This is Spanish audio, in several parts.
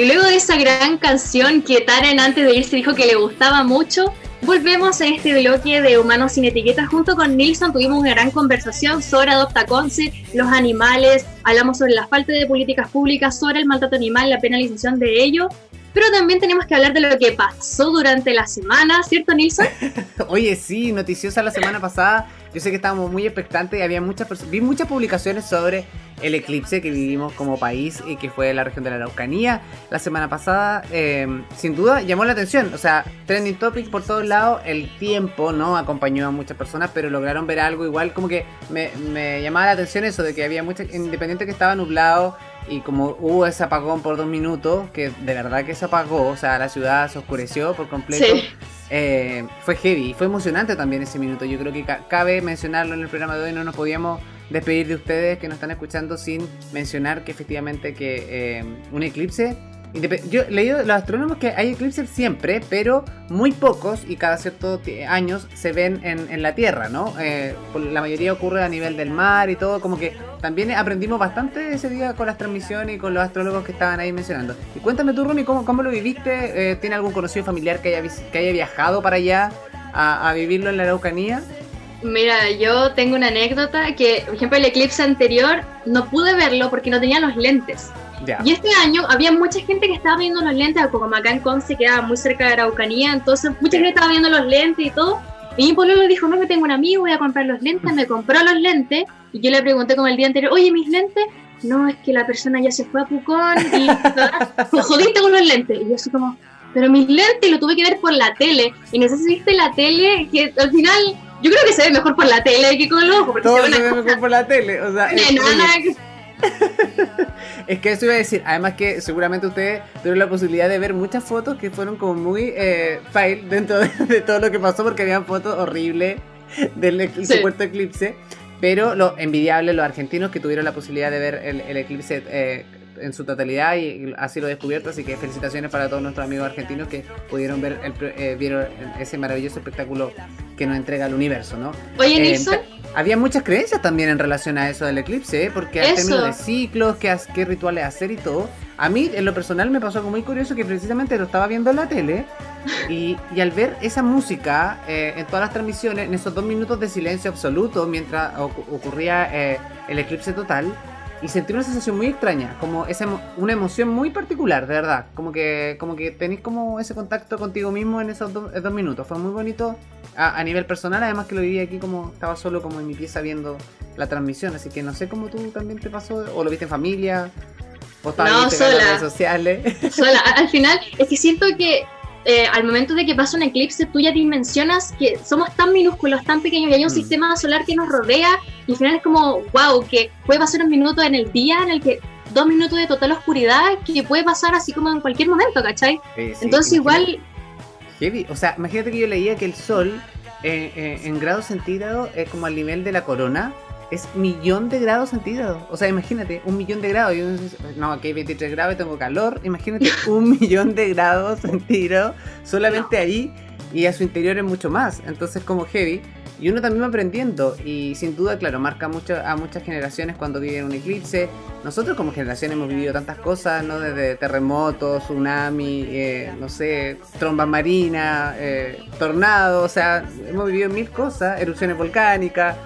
Y luego de esa gran canción que Taren antes de irse dijo que le gustaba mucho, volvemos a este bloque de Humanos sin Etiquetas. Junto con Nilsson tuvimos una gran conversación sobre Adopta Conce, los animales, hablamos sobre la falta de políticas públicas, sobre el maltrato animal, la penalización de ello. Pero también tenemos que hablar de lo que pasó durante la semana, ¿cierto, Nilsson? Oye, sí, noticiosa la semana pasada. Yo sé que estábamos muy expectantes y había muchas vi muchas publicaciones sobre el eclipse que vivimos como país y que fue la región de la Araucanía la semana pasada. Em, sin duda llamó la atención, o sea, trending topics por todos lados. El tiempo, ¿no? Acompañó a muchas personas, pero lograron ver algo igual. Como que me, me llamaba la atención eso de que había muchas, independiente que estaba nublado y como hubo ese apagón por dos minutos, que de verdad que se apagó, o sea, la ciudad se oscureció por completo. Eh, fue heavy, fue emocionante también ese minuto. Yo creo que cabe mencionarlo en el programa de hoy, no nos podíamos despedir de ustedes que nos están escuchando sin mencionar que efectivamente que eh, un eclipse yo he leído los astrónomos que hay eclipses siempre, pero muy pocos y cada ciertos años se ven en, la Tierra, ¿no? Eh, la mayoría ocurre a nivel del mar y todo, como que también aprendimos bastante ese día con las transmisiones y con los astrólogos que estaban ahí mencionando. Y cuéntame tú, Ronnie, ¿cómo, cómo lo viviste? Eh, ¿Tiene algún conocido familiar que haya, que haya viajado para allá a, a vivirlo en la Araucanía? Mira, yo tengo una anécdota que, por ejemplo, el eclipse anterior no pude verlo porque no tenía los lentes. Y este año había mucha gente que estaba viendo los lentes, como acá en Conce quedaba muy cerca de Araucanía, entonces mucha gente estaba viendo los lentes y todo. Y mi pueblo le dijo, no, que tengo un amigo, voy a comprar los lentes, me compró los lentes, y yo le pregunté como el día anterior, oye, mis lentes, no, es que la persona ya se fue a Pucón y pues jodiste con los lentes. Y yo así como, pero mis lentes lo tuve que ver por la tele, y no sé si viste la tele, que al final, yo creo que se ve mejor por la tele que con los ojos. Todo se, ve mejor por la tele, o sea... es que eso iba a decir, además que seguramente ustedes tuvieron la posibilidad de ver muchas fotos que fueron como muy eh, fail dentro de, todo lo que pasó porque habían fotos horribles del supuesto eclipse. Pero lo envidiable, los argentinos que tuvieron la posibilidad de ver el, eclipse eh, en su totalidad y así lo descubierto. Así que felicitaciones para todos nuestros amigos argentinos que pudieron ver el, eh, vieron ese maravilloso espectáculo que nos entrega el universo, ¿no? Oye, eh, Nixon. Había muchas creencias también en relación a eso del eclipse, ¿eh? porque hay términos de ciclos, qué, qué rituales hacer y todo. A mí, en lo personal, me pasó algo muy curioso que precisamente lo estaba viendo en la tele y, y al ver esa música en todas las transmisiones, en esos dos minutos de silencio absoluto mientras ocurría el eclipse total, y sentí una sensación muy extraña, como esa una emoción muy particular, de verdad, como que como que tenéis como ese contacto contigo mismo en esos dos minutos, fue muy bonito a, nivel personal, además que lo viví aquí como estaba solo como en mi pieza viendo la transmisión, así que no sé cómo tú también te pasó, o lo viste en familia, o no, sola. en las redes sociales. Sola, al final es que siento que eh, al momento de que pasa un eclipse, tú ya dimensionas que somos tan minúsculos, tan pequeños, y hay un mm. sistema solar que nos rodea, y al final es como, wow, que puede pasar un minuto en el día en el que dos minutos de total oscuridad, que puede pasar así como en cualquier momento, ¿cachai? Entonces igual... Heavy. O sea, imagínate que yo leía que el sol eh, eh, en grados centígrados es como al nivel de la corona, es millón de grados centígrados. O sea, imagínate, un millón de grados. no, aquí hay 23 grados y tengo calor. Imagínate un millón de grados centígrados solamente ahí y a su interior es mucho más. Entonces, como heavy. Y uno también va aprendiendo. Y sin duda, claro, marca mucho a muchas generaciones cuando viven un eclipse. Nosotros, como generación, hemos vivido tantas cosas, ¿no? Desde terremotos, tsunami, eh, no sé, trombas marinas, eh, tornados. O sea, hemos vivido mil cosas, erupciones volcánicas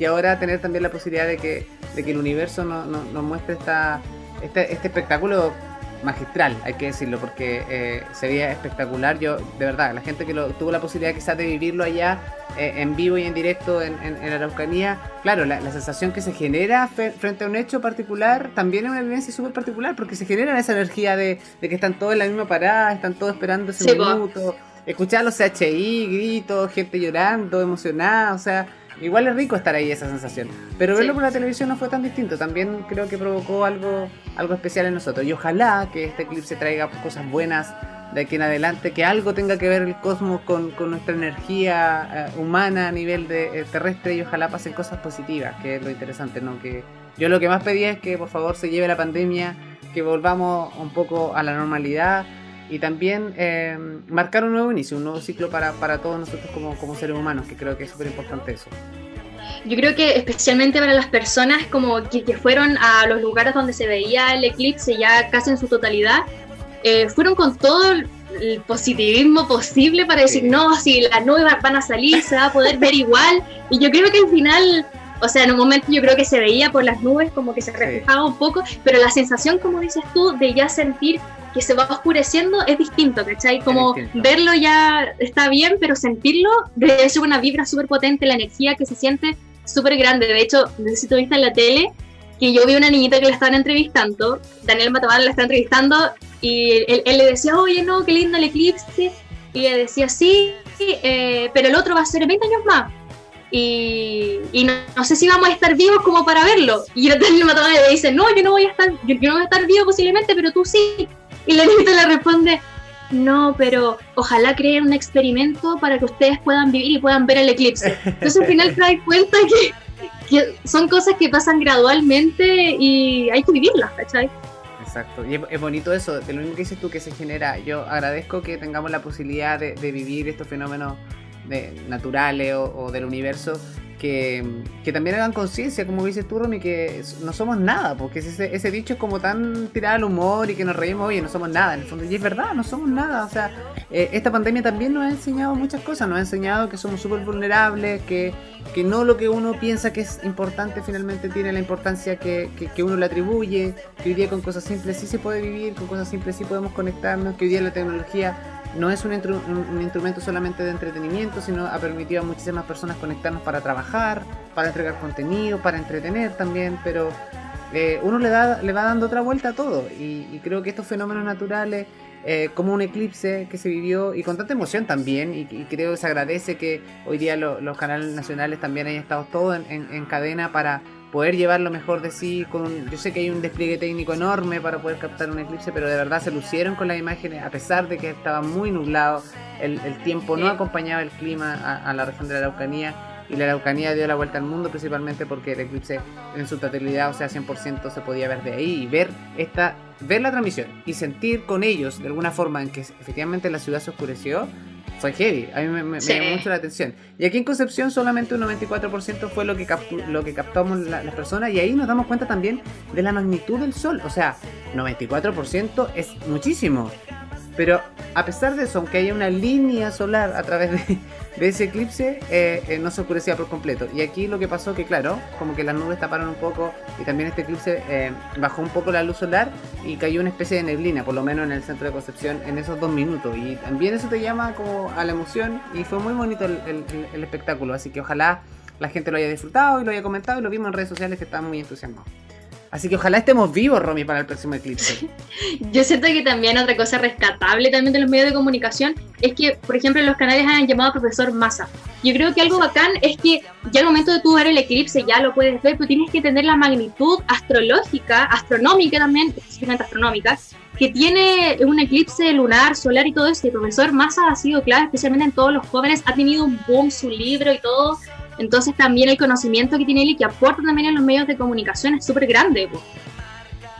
y ahora tener también la posibilidad de que, de que el universo nos muestre esta, este, este, espectáculo magistral, hay que decirlo, porque eh, sería espectacular. Yo, de verdad, la gente que lo, tuvo la posibilidad quizás de vivirlo allá eh, en vivo y en directo en, en, la Araucanía, claro, la, sensación que se genera frente a un hecho particular también es una vivencia súper particular, porque se genera esa energía de, que están todos en la misma parada, están todos esperando ese minuto. Escuchar los CHI, gritos, gente llorando, emocionada, o sea, Igual es rico estar ahí esa sensación. Pero verlo por la televisión no fue tan distinto. También creo que provocó algo, algo especial en nosotros. Y ojalá que este clip se traiga cosas buenas de aquí en adelante, que algo tenga que ver el cosmos con, nuestra energía eh, humana a nivel de, eh, terrestre y ojalá pasen cosas positivas, que es lo interesante, ¿no? Que yo lo que más pedía es que por favor se lleve la pandemia, que volvamos un poco a la normalidad y también eh, marcar un nuevo inicio, un nuevo ciclo para, para todos nosotros como, como, seres humanos, que creo que es súper importante eso. Yo creo que especialmente para las personas como que, que, fueron a los lugares donde se veía el eclipse ya casi en su totalidad, eh, fueron con todo el positivismo posible para decir, no, si las nubes van a salir, se va a poder ver igual. Y yo creo que al final, o sea, en un momento yo creo que se veía por las nubes como que se reflejaba un poco, pero la sensación, como dices tú, de ya sentir que se va oscureciendo es distinto, ¿cachai? Como verlo ya está bien, pero sentirlo debe ser una vibra súper potente, la energía que se siente súper grande. De hecho, no sé si tuviste en la tele que yo vi una niñita que la estaban entrevistando, Daniel Matamala la está entrevistando y él, le decía, oye, no, qué lindo el eclipse. Y le decía, sí, eh, pero el otro va a ser 20 años más. Y, no, sé si vamos a estar vivos como para verlo. Y Daniel Matamala le dice, no, yo no voy a estar, yo, no voy a estar vivo posiblemente, pero tú sí. Y la niñita le responde, no, pero ojalá creen un experimento para que ustedes puedan vivir y puedan ver el eclipse. Entonces al final te das cuenta que, son cosas que pasan gradualmente y hay que vivirlas, ¿cachai? Exacto, y es, bonito eso, de lo mismo que dices tú que se genera. Yo agradezco que tengamos la posibilidad de, vivir estos fenómenos de, naturales o, del universo que, también hagan conciencia, como dices tú, Romy, que no somos nada, porque ese, ese dicho es como tan tirado al humor y que nos reímos, oye, no somos nada, en el fondo, y es verdad, no somos nada, o sea, eh, esta pandemia también nos ha enseñado muchas cosas, nos ha enseñado que somos súper vulnerables, que, que no lo que uno piensa que es importante finalmente tiene la importancia que, que, uno le atribuye, que hoy día con cosas simples sí se puede vivir, con cosas simples sí podemos conectarnos, que hoy día la tecnología no es un, instrumento solamente de entretenimiento, sino ha permitido a muchísimas personas conectarnos para trabajar, para entregar contenido, para entretener también, pero eh, uno le, da, le va dando otra vuelta a todo. Y, creo que estos fenómenos naturales, eh, como un eclipse que se vivió y con tanta emoción también, y, creo que se agradece que hoy día los canales nacionales también hayan estado todos en cadena para poder llevar lo mejor de sí. Con yo sé que hay un despliegue técnico enorme para poder captar un eclipse, pero de verdad se lucieron con las imágenes, a pesar de que estaba muy nublado, el, tiempo no acompañaba el clima a, la región de la Araucanía. Y la Araucanía dio la vuelta al mundo principalmente porque el eclipse en su totalidad, o sea, 100% se podía ver de ahí y ver esta ver la transmisión y sentir con ellos de alguna forma en que efectivamente la ciudad se oscureció, fue heavy. A mí me, llamó mucho la atención. Y aquí en Concepción solamente un 94% fue lo que, lo que captamos las personas y ahí nos damos cuenta también de la magnitud del sol. O sea, 94% es muchísimo. Pero a pesar de eso, aunque haya una línea solar a través de, ese eclipse, eh, eh, no se oscurecía por completo. Y aquí lo que pasó que, claro, como que las nubes taparon un poco y también este eclipse eh, bajó un poco la luz solar y cayó una especie de neblina, por lo menos en el centro de Concepción, en esos dos minutos. Y también eso te llama a la emoción y fue muy bonito el, el espectáculo. Así que ojalá la gente lo haya disfrutado y lo haya comentado y lo vimos en redes sociales que estaban muy entusiasmados. Así que ojalá estemos vivos, Romy, para el próximo eclipse. Yo siento que también otra cosa rescatable también de los medios de comunicación es que, por ejemplo, los canales han llamado a profesor Massa. Yo creo que algo bacán es que ya al momento de tú ver el eclipse ya lo puedes ver, pero tienes que tener la magnitud astrológica, astronómica también, específicamente astronómica, que tiene un eclipse lunar, solar y todo eso. Y el profesor Massa ha sido clave, especialmente en todos los jóvenes, ha tenido un boom su libro y todo entonces también el conocimiento que tiene él y que aporta también en los medios de comunicación es súper grande.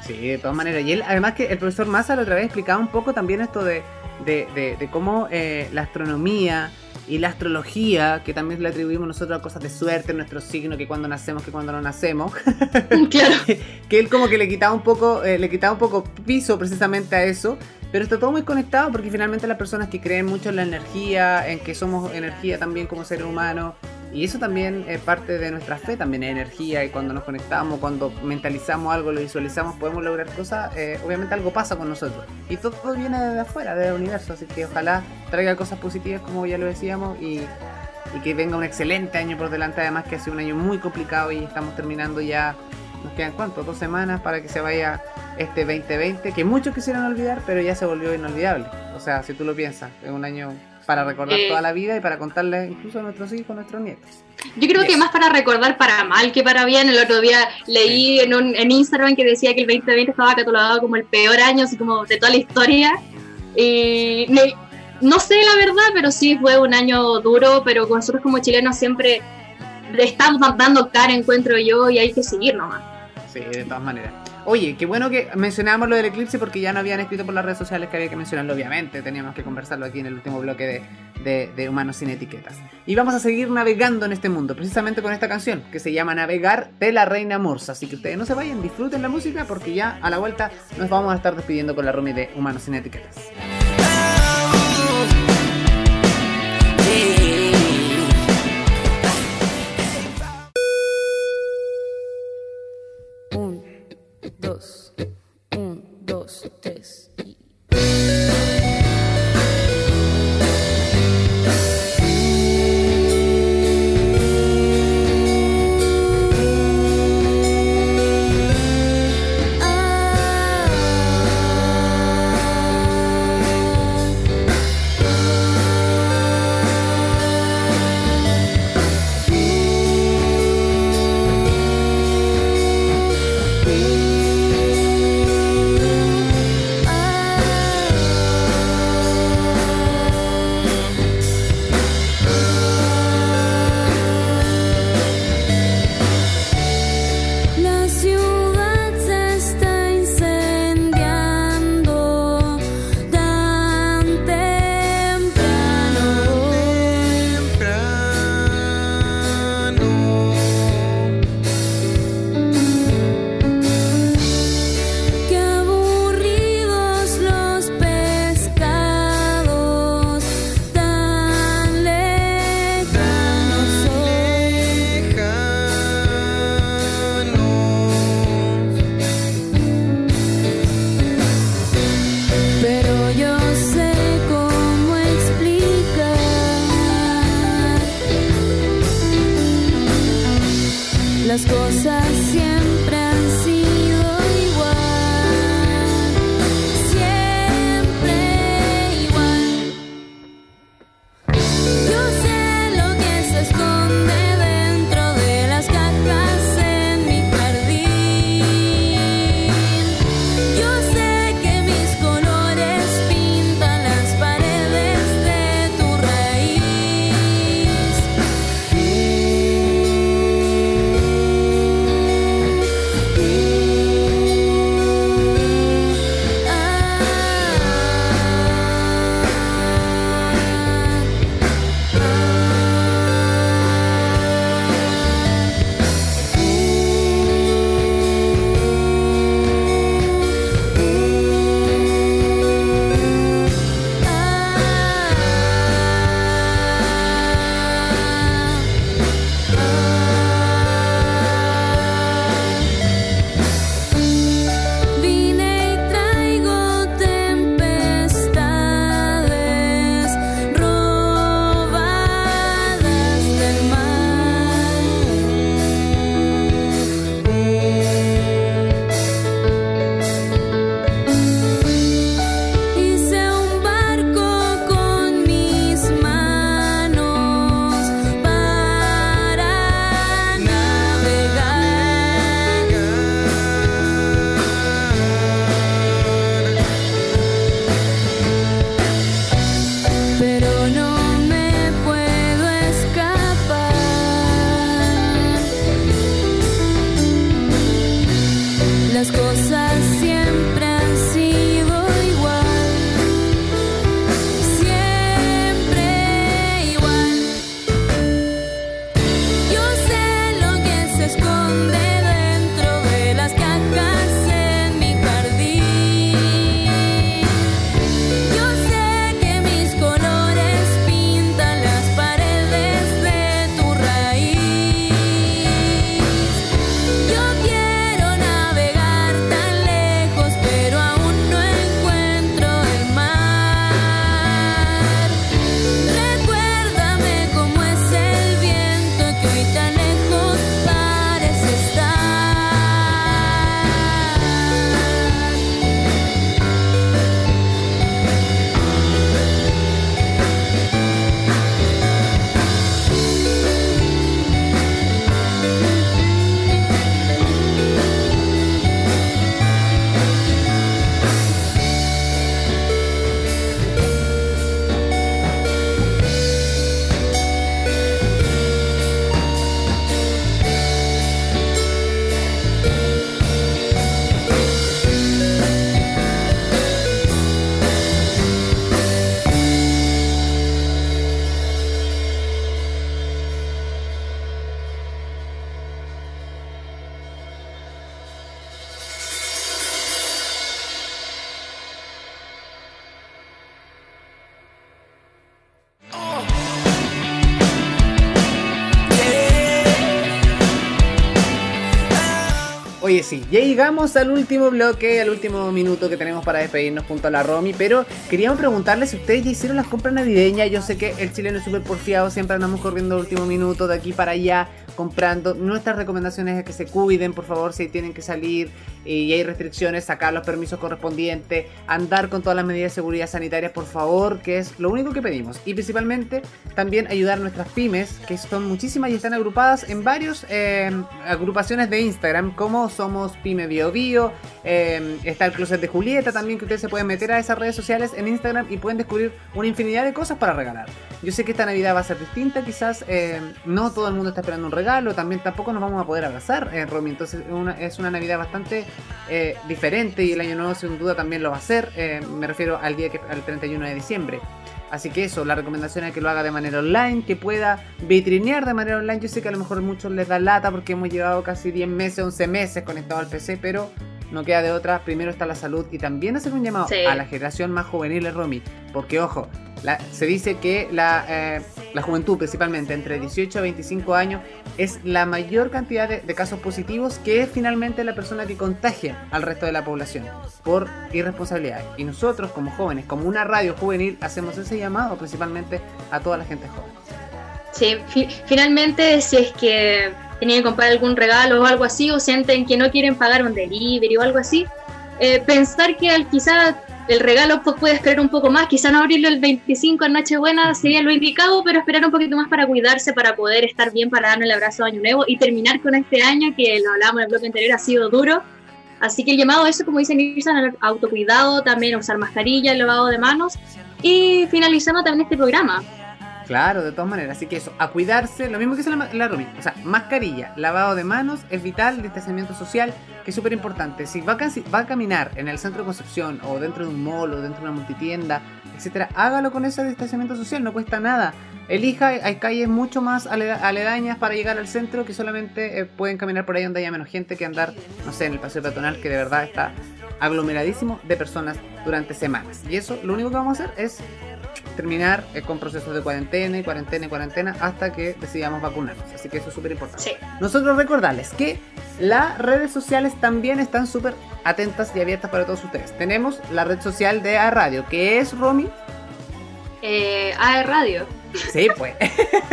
Sí, de todas maneras. Y él, además que el profesor Massa la otra vez explicaba un poco también esto de, de, cómo eh, la astronomía y la astrología, que también le atribuimos nosotros a cosas de suerte, nuestro signo, que cuando nacemos, que cuando no nacemos. claro. que él como que le quitaba un poco, eh, le quitaba un poco piso precisamente a eso. Pero está todo muy conectado porque finalmente las personas que creen mucho en la energía, en que somos energía también como seres humanos, y eso también es parte de nuestra fe, también es energía y cuando nos conectamos, cuando mentalizamos algo, lo visualizamos, podemos lograr cosas, eh, obviamente algo pasa con nosotros. Y todo, viene de afuera, del universo, así que ojalá traiga cosas positivas como ya lo decíamos y, y que venga un excelente año por delante, además que ha sido un año muy complicado y estamos terminando ya, nos quedan cuánto, dos semanas para que se vaya este 2020, que muchos quisieran olvidar, pero ya se volvió inolvidable. O sea, si tú lo piensas, es un año para recordar eh, toda la vida y para contarle incluso a nuestros hijos, a nuestros nietos. Yo creo que más para recordar para mal que para bien. El otro día leí en, un, en Instagram que decía que el 2020 estaba catalogado como el peor año, así como de toda la historia. Y no sé la verdad, pero sí fue un año duro, pero nosotros como chilenos siempre estamos dando cara, encuentro yo, y hay que seguir nomás. Sí, de todas maneras. Oye, qué bueno que mencionábamos lo del eclipse porque ya no habían escrito por las redes sociales que había que mencionarlo, obviamente. Teníamos que conversarlo aquí en el último bloque de, de, Humanos sin Etiquetas. Y vamos a seguir navegando en este mundo, precisamente con esta canción que se llama Navegar de la Reina Morsa. Así que ustedes no se vayan, disfruten la música porque ya a la vuelta nos vamos a estar despidiendo con la Rumi de Humanos sin Etiquetas. Oye, sí, ya llegamos al último bloque, al último minuto que tenemos para despedirnos junto a la Romy, pero queríamos preguntarle si ustedes ya hicieron las compras navideñas. Yo sé que el chileno es súper porfiado, siempre andamos corriendo el último minuto de aquí para allá comprando. Nuestras recomendaciones es que se cuiden, por favor, si tienen que salir y hay restricciones, sacar los permisos correspondientes, andar con todas las medidas de seguridad sanitaria, por favor, que es lo único que pedimos. Y principalmente también ayudar a nuestras pymes, que son muchísimas y están agrupadas en varias eh, agrupaciones de Instagram, como somos Pyme Bio Bio, eh, está el Closet de Julieta también, que ustedes se pueden meter a esas redes sociales en Instagram y pueden descubrir una infinidad de cosas para regalar. Yo sé que esta Navidad va a ser distinta, quizás eh, no todo el mundo está esperando un regalo, también tampoco nos vamos a poder abrazar, eh, Romy, entonces es una Navidad bastante eh, diferente y el año nuevo sin duda también lo va a hacer, me refiero al día que, al 31 de diciembre. Así que eso, la recomendación es que lo haga de manera online, que pueda vitrinear de manera online. Yo sé que a lo mejor a muchos les da lata porque hemos llevado casi 10 meses, 11 meses conectados al PC, pero no queda de otra. Primero está la salud y también hacer un llamado a la generación más juvenil, Romy. Porque ojo, se dice que la, eh, la, juventud, principalmente entre 18 a 25 años, es la mayor cantidad de, casos positivos que es finalmente la persona que contagia al resto de la población por irresponsabilidad. Y nosotros, como jóvenes, como una radio juvenil, hacemos ese llamado principalmente a toda la gente joven. Sí, finalmente, si es que tienen que comprar algún regalo o algo así, o sienten que no quieren pagar un delivery o algo así, eh, pensar que al quizá el regalo pues, puede esperar un poco más, quizá no abrirlo el 25 en Nochebuena sería lo indicado, pero esperar un poquito más para cuidarse, para poder estar bien, para darnos el abrazo de Año Nuevo y terminar con este año que lo hablábamos en el bloque anterior, ha sido duro. Así que el llamado a eso, como dice Nilsson, autocuidado, también usar mascarilla, lavado de manos y finalizando también este programa. Claro, de todas maneras. Así que eso, a cuidarse, lo mismo que dice la, la O sea, mascarilla, lavado de manos, es vital, distanciamiento social, que es súper importante. Si va a, va a caminar en el centro de Concepción, o dentro de un mall, o dentro de una multitienda, etcétera, hágalo con ese distanciamiento social, no cuesta nada. Elija, hay calles mucho más aledañas para llegar al centro que solamente eh, pueden caminar por ahí donde haya menos gente que andar, no sé, en el paseo peatonal que de verdad está aglomeradísimo de personas durante semanas. Y eso lo único que vamos a hacer es terminar eh, con procesos de cuarentena y cuarentena y cuarentena hasta que decidamos vacunarnos. Así que eso es súper importante. Nosotros recordarles que las redes sociales también están súper atentas y abiertas para todos ustedes. Tenemos la red social de A Radio, que es Romy. Eh, A Radio. Sí, pues.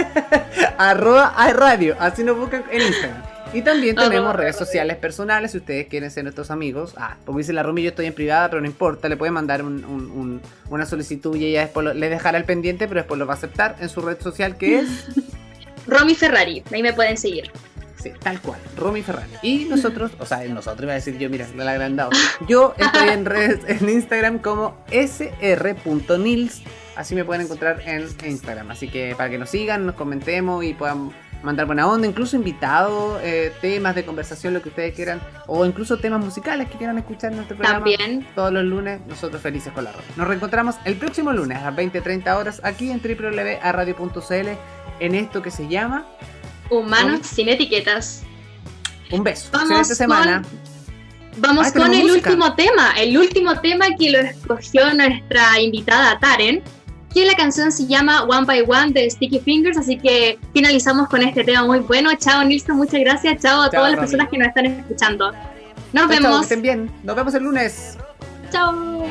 Arroba A Radio. Así nos buscan en Instagram. Y también tenemos redes sociales personales si ustedes quieren ser nuestros amigos. Ah, como dice la Romy, yo estoy en privada, pero no importa, le pueden mandar una solicitud y ella después le dejará el pendiente, pero después lo va a aceptar en su red social que es... Romy Ferrari, ahí me pueden seguir. Sí, tal cual, Romy Ferrari. Y nosotros, o sea, nosotros iba a decir yo, mira, la agrandado. Yo estoy en redes, en Instagram como sr.nils. Así me pueden encontrar en Instagram. Así que para que nos sigan, nos comentemos y puedan mandar buena onda, incluso invitados, eh, temas de conversación, lo que ustedes quieran, o incluso temas musicales que quieran escuchar en nuestro programa. También. Todos los lunes, nosotros felices con la ropa. Nos reencontramos el próximo lunes a las 20-30 horas aquí en www.radio.cl en esto que se llama Humanos sin etiquetas. Un beso. Vamos semana. Vamos con el último tema, el último tema que lo escogió nuestra invitada Taren la canción se llama One by One de Sticky Fingers, así que finalizamos con este tema muy bueno. Chao Nilson, muchas gracias. Chao a todas las personas que nos están escuchando. Nos vemos. que estén bien. Nos vemos el lunes. Chao.